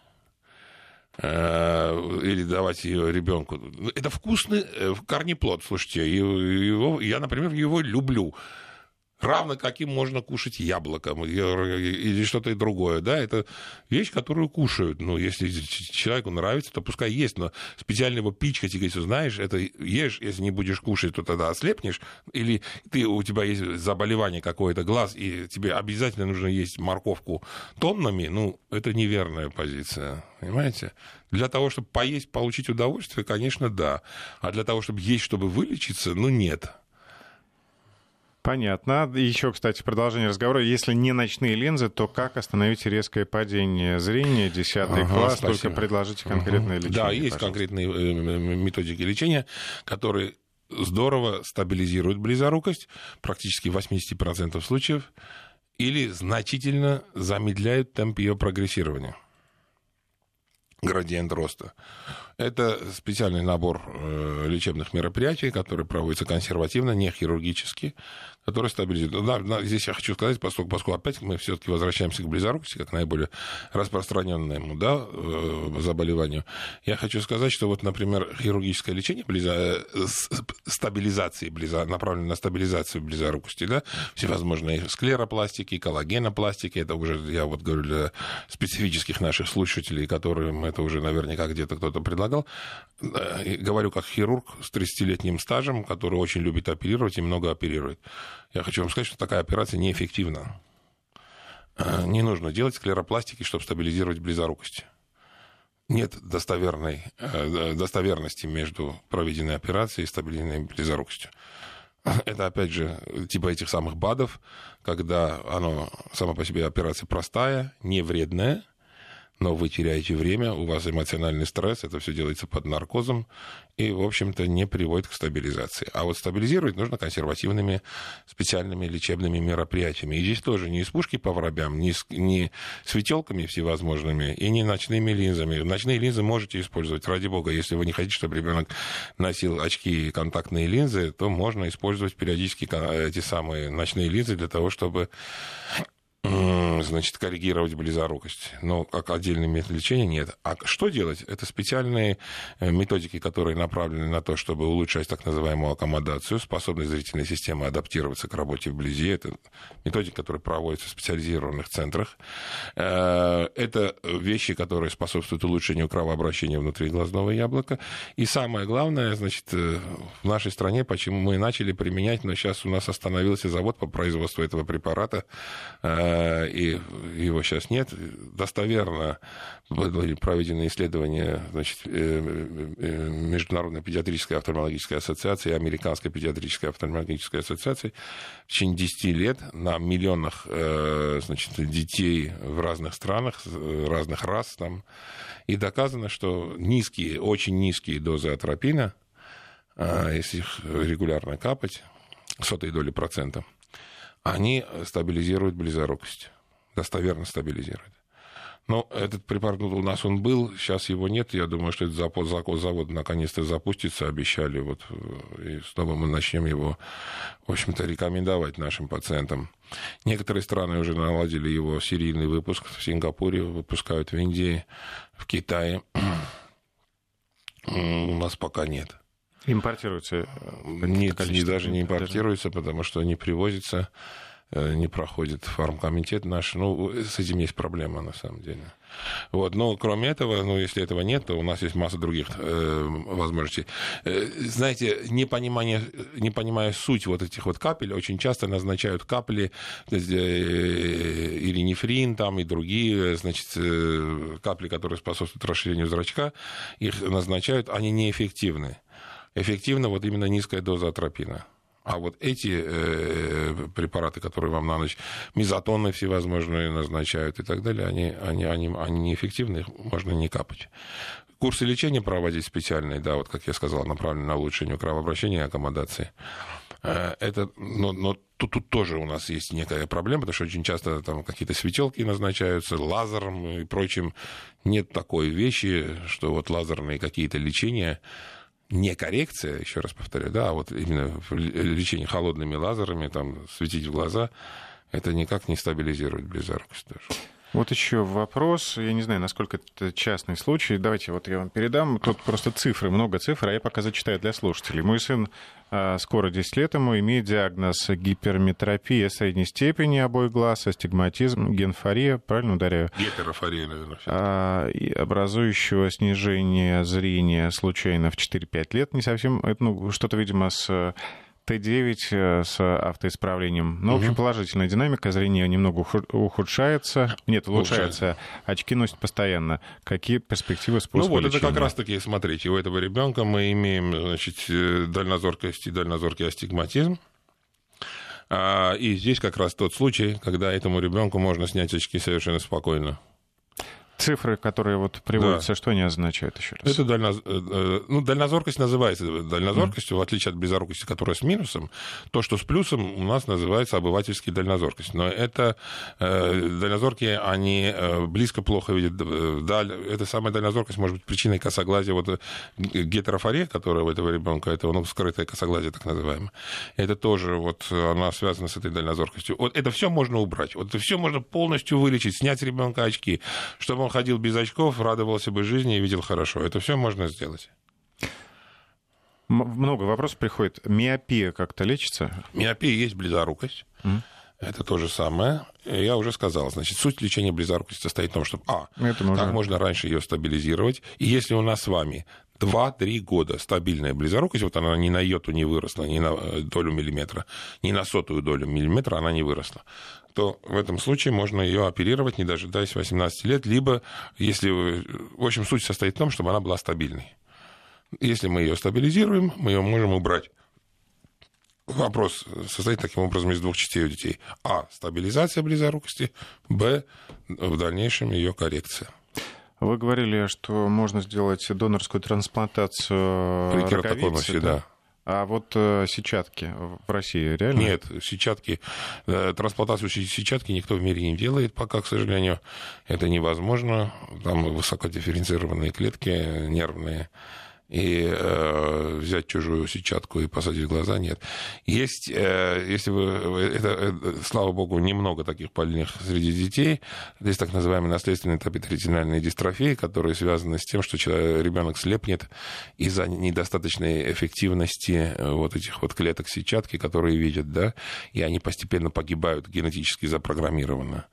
[SPEAKER 2] э, или давать ее ребенку. Это вкусный э, корнеплод, слушайте. Его, я, например, его люблю равно каким можно кушать яблоком или что-то другое, да, это вещь, которую кушают, ну, если человеку нравится, то пускай есть, но специально его пичкать и говорить, знаешь, это ешь, если не будешь кушать, то тогда ослепнешь, или ты, у тебя есть заболевание какое-то, глаз, и тебе обязательно нужно есть морковку тоннами, ну, это неверная позиция, понимаете? Для того, чтобы поесть, получить удовольствие, конечно, да. А для того, чтобы есть, чтобы вылечиться, ну, нет.
[SPEAKER 1] Понятно. Еще, кстати, продолжение разговора. Если не ночные линзы, то как остановить резкое падение зрения? Десятый ага, класс. Спасибо. Только предложите конкретное угу. лечение.
[SPEAKER 2] Да, есть пожалуйста. конкретные э, методики лечения, которые здорово стабилизируют близорукость, практически в 80% случаев, или значительно замедляют темп ее прогрессирования градиент роста. Это специальный набор э, лечебных мероприятий, которые проводятся консервативно, не хирургически, которые стабилизируют. Да, да, здесь я хочу сказать, поскольку, поскольку опять мы все-таки возвращаемся к близорукости, как наиболее распространенному да, э, заболеванию, я хочу сказать, что вот, например, хирургическое лечение близо... Э, стабилизации, близо... направлено на стабилизацию близорукости, да, всевозможные склеропластики, коллагенопластики, это уже, я вот говорю, для специфических наших слушателей, которым это уже наверняка где-то кто-то предлагал, э, говорю как хирург с 30-летним стажем, который очень любит оперировать и много оперирует. Я хочу вам сказать, что такая операция неэффективна. Э, не нужно делать склеропластики, чтобы стабилизировать близорукость. Нет достоверной, э, достоверности между проведенной операцией и стабилизированной близорукостью. Это, опять же, типа этих самых БАДов, когда оно, сама по себе операция простая, не вредная, но вы теряете время, у вас эмоциональный стресс, это все делается под наркозом, и, в общем-то, не приводит к стабилизации. А вот стабилизировать нужно консервативными специальными лечебными мероприятиями. И здесь тоже не из пушки по воробям, не, с, не светелками всевозможными и не ночными линзами. Ночные линзы можете использовать, ради бога. Если вы не хотите, чтобы ребенок носил очки и контактные линзы, то можно использовать периодически эти самые ночные линзы для того, чтобы значит, коррегировать близорукость. Но как отдельный метод лечения нет. А что делать? Это специальные э, методики, которые направлены на то, чтобы улучшать так называемую аккомодацию, способность зрительной системы адаптироваться к работе вблизи. Это методики, которые проводятся в специализированных центрах. Э, это вещи, которые способствуют улучшению кровообращения внутри глазного яблока. И самое главное, значит, э, в нашей стране, почему мы начали применять, но сейчас у нас остановился завод по производству этого препарата, и его сейчас нет. Достоверно были проведены исследования значит, э, э, Международной педиатрической офтальмологической ассоциации и Американской педиатрической офтальмологической ассоциации в течение 10 лет на миллионах э, значит, детей в разных странах, разных рас там. И доказано, что низкие, очень низкие дозы атропина, если их регулярно капать, сотой доли процента, они стабилизируют близорукость, достоверно стабилизируют. Но этот препарат у нас он был, сейчас его нет. Я думаю, что этот завод, завод наконец-то запустится, обещали. Вот, э, и снова мы начнем его, в общем-то, рекомендовать нашим пациентам. Некоторые страны уже наладили его серийный выпуск. В Сингапуре выпускают, в Индии, в Китае. У нас пока нет.
[SPEAKER 1] Импортируется? Э,
[SPEAKER 2] Нет, не, даже не импортируется, потому что не привозится, э, не проходит фармкомитет наш. Ну, с этим есть проблема, на самом деле. Вот. Но кроме этого, ну, если этого нет, то у нас есть масса других э, возможностей. Э, знаете, непонимание, не понимая суть вот этих вот капель, очень часто назначают капли э, или нефрин там и другие, значит, э, капли, которые способствуют расширению зрачка, их назначают, они неэффективны эффективна вот именно низкая доза атропина. А вот эти э, препараты, которые вам на ночь, мезотоны всевозможные назначают и так далее, они, они, они, они неэффективны, их можно не капать. Курсы лечения проводить специальные, да, вот как я сказал, направленные на улучшение кровообращения и аккомодации. Э, это, но, но тут, тут тоже у нас есть некая проблема, потому что очень часто там какие-то светелки назначаются, лазером и прочим. Нет такой вещи, что вот лазерные какие-то лечения не коррекция, еще раз повторяю, да, а вот именно лечение холодными лазерами, там, светить в глаза, это никак не стабилизирует близорукость даже.
[SPEAKER 1] Вот еще вопрос, я не знаю, насколько это частный случай. Давайте вот я вам передам. Тут просто цифры, много цифр, а я пока зачитаю для слушателей. Мой сын а, скоро 10 лет ему имеет диагноз гиперметропия средней степени обоих глаз, астигматизм, генфория, правильно ударяю?
[SPEAKER 2] Гетерофория, наверное.
[SPEAKER 1] А, и образующего снижение зрения случайно в 4-5 лет. Не совсем, ну, что-то, видимо, с Т9 э, с автоисправлением. Ну, в общем, положительная динамика. Зрение немного ухудшается. Нет, улучшается. Очки носит постоянно. Какие перспективы способы
[SPEAKER 2] Ну вот
[SPEAKER 1] лечения?
[SPEAKER 2] это как раз-таки, смотрите, у этого ребенка мы имеем значит, э, дальнозоркость и дальнозоркий астигматизм. А, и здесь как раз тот случай, когда этому ребенку можно снять очки совершенно спокойно.
[SPEAKER 1] Цифры, которые вот приводятся, да. что они означают еще раз?
[SPEAKER 2] Это дальноз... Э, э, ну, дальнозоркость называется дальнозоркостью, mm. в отличие от близорукости, которая с минусом. То, что с плюсом, у нас называется обывательский дальнозоркость. Но это э, дальнозоркие, они э, близко плохо видят даль. Это самая дальнозоркость может быть причиной косоглазия. Вот гетерофория, которая у этого ребенка, это ну, скрытое косоглазие, так называемое. Это тоже вот она связана с этой дальнозоркостью. Вот это все можно убрать. Вот это все можно полностью вылечить, снять ребенка очки, чтобы он ходил без очков, радовался бы жизни и видел хорошо. Это все можно сделать.
[SPEAKER 1] Много вопросов приходит. Миопия как-то лечится?
[SPEAKER 2] Миопия есть близорукость. Mm. Это то же самое. Я уже сказал. Значит, суть лечения близорукости состоит в том, чтобы, а, Это можно... как можно раньше ее стабилизировать. И если у нас с вами 2-3 года стабильная близорукость, вот она ни на йоту не выросла, ни на э, долю миллиметра, ни на сотую долю миллиметра она не выросла, то в этом случае можно ее оперировать, не дожидаясь 18 лет, либо, если... В общем, суть состоит в том, чтобы она была стабильной. Если мы ее стабилизируем, мы ее можем убрать. Вопрос состоит таким образом из двух частей у детей. А. Стабилизация близорукости. Б. В дальнейшем ее коррекция.
[SPEAKER 1] Вы говорили, что можно сделать донорскую трансплантацию При роговицы. да. А вот э, сетчатки в России реально?
[SPEAKER 2] Нет, сетчатки, э, трансплантацию сетчатки никто в мире не делает пока, к сожалению. Это невозможно. Там высокодифференцированные клетки нервные и э, взять чужую сетчатку и посадить в глаза, нет. Есть, э, если вы, это, это, слава богу, немного таких больных среди детей, есть так называемые наследственные топиторетинальные дистрофии, которые связаны с тем, что ребенок слепнет из-за недостаточной эффективности э, вот этих вот клеток сетчатки, которые видят, да, и они постепенно погибают генетически запрограммированно.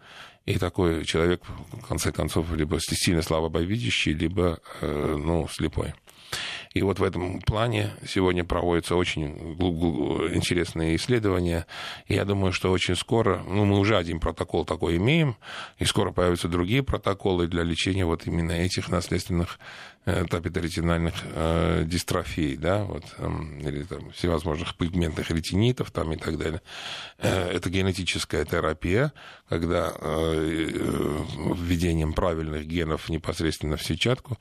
[SPEAKER 2] И такой человек, в конце концов, либо сильно слабовидящий, либо э, ну, слепой. И вот в этом плане сегодня проводятся очень интересные исследования. Я думаю, что очень скоро, ну, мы уже один протокол такой имеем, и скоро появятся другие протоколы для лечения вот именно этих наследственных э, топиторетинальных э, дистрофий, да, вот, э, или там, всевозможных пигментных ретинитов там, и так далее. Э, это генетическая терапия, когда э, введением правильных генов непосредственно в сетчатку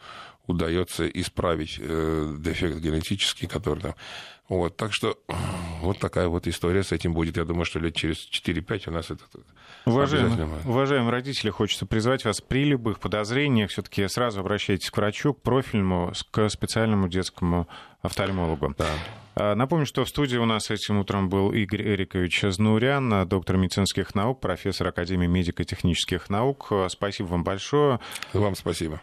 [SPEAKER 2] удается исправить э, дефект генетический, который там... Вот, так что вот такая вот история с этим будет. Я думаю, что лет через 4-5 у нас это...
[SPEAKER 1] Уважаемые, уважаемые родители, хочется призвать вас при любых подозрениях все-таки сразу обращайтесь к врачу, к профильному, к специальному детскому офтальмологу. Да. А, напомню, что в студии у нас этим утром был Игорь Эрикович Знаурян, доктор медицинских наук, профессор Академии медико-технических наук. Спасибо вам большое.
[SPEAKER 2] Вам спасибо.